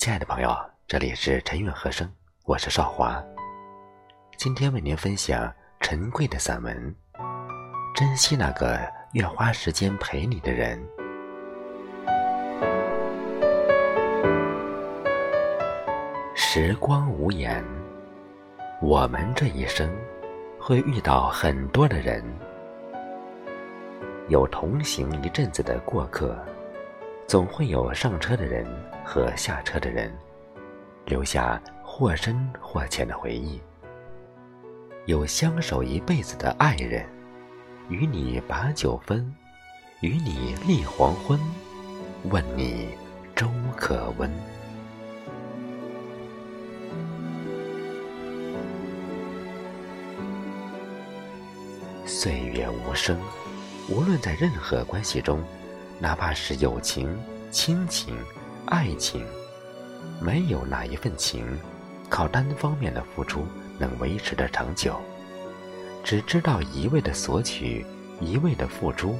亲爱的朋友，这里是陈韵和声，我是少华。今天为您分享陈贵的散文《珍惜那个愿花时间陪你的人》。时光无言，我们这一生会遇到很多的人，有同行一阵子的过客。总会有上车的人和下车的人，留下或深或浅的回忆；有相守一辈子的爱人，与你把酒分，与你立黄昏，问你粥可温。岁月无声，无论在任何关系中。哪怕是友情、亲情、爱情，没有哪一份情靠单方面的付出能维持的长久。只知道一味的索取，一味的付出，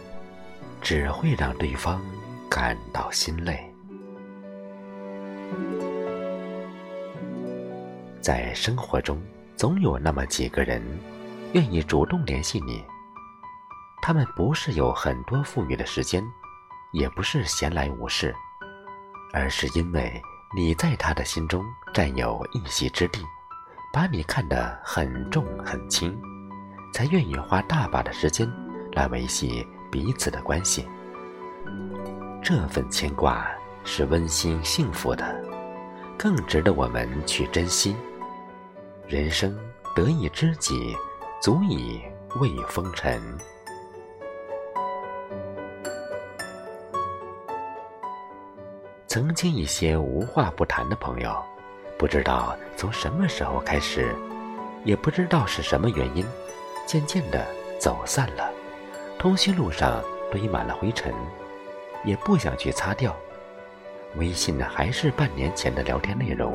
只会让对方感到心累。在生活中，总有那么几个人，愿意主动联系你。他们不是有很多富裕的时间。也不是闲来无事，而是因为你在他的心中占有一席之地，把你看得很重很轻，才愿意花大把的时间来维系彼此的关系。这份牵挂是温馨幸福的，更值得我们去珍惜。人生得一知己，足以慰风尘。曾经一些无话不谈的朋友，不知道从什么时候开始，也不知道是什么原因，渐渐的走散了。通讯录上堆满了灰尘，也不想去擦掉。微信呢，还是半年前的聊天内容，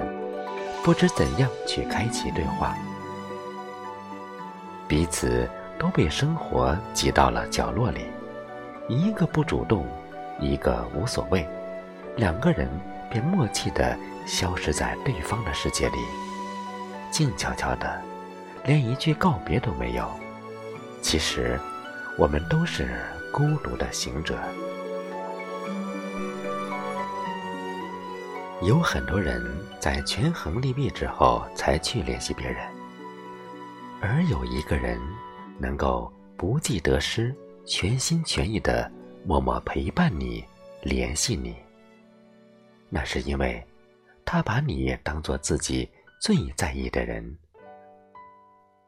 不知怎样去开启对话。彼此都被生活挤到了角落里，一个不主动，一个无所谓。两个人便默契地消失在对方的世界里，静悄悄的，连一句告别都没有。其实，我们都是孤独的行者。有很多人在权衡利弊之后才去联系别人，而有一个人能够不计得失、全心全意的默默陪伴你、联系你。那是因为，他把你当做自己最在意的人。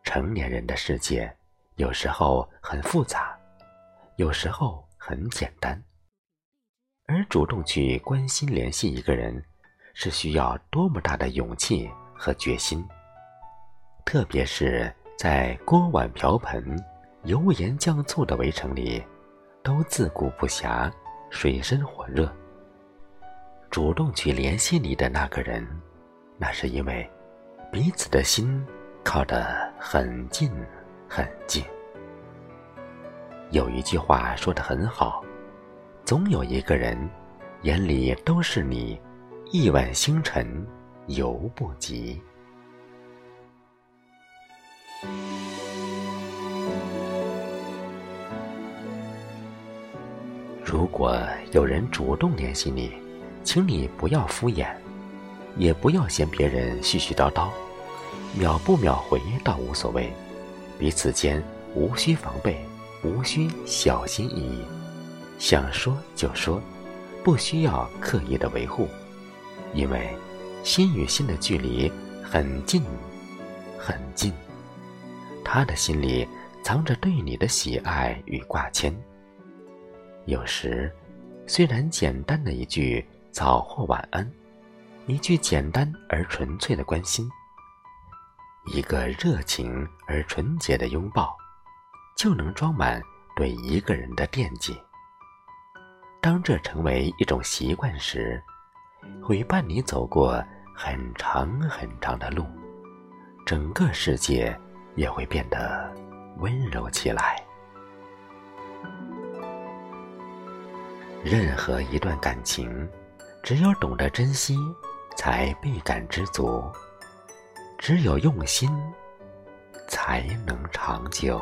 成年人的世界，有时候很复杂，有时候很简单。而主动去关心、联系一个人，是需要多么大的勇气和决心。特别是在锅碗瓢盆、油盐酱醋的围城里，都自顾不暇，水深火热。主动去联系你的那个人，那是因为彼此的心靠得很近很近。有一句话说的很好，总有一个人眼里都是你，亿万星辰犹不及。如果有人主动联系你，请你不要敷衍，也不要嫌别人絮絮叨叨，秒不秒回倒无所谓，彼此间无需防备，无需小心翼翼，想说就说，不需要刻意的维护，因为心与心的距离很近，很近，他的心里藏着对你的喜爱与挂牵。有时，虽然简单的一句。早或晚安，一句简单而纯粹的关心，一个热情而纯洁的拥抱，就能装满对一个人的惦记。当这成为一种习惯时，会伴你走过很长很长的路，整个世界也会变得温柔起来。任何一段感情。只有懂得珍惜，才倍感知足。只有用心，才能长久。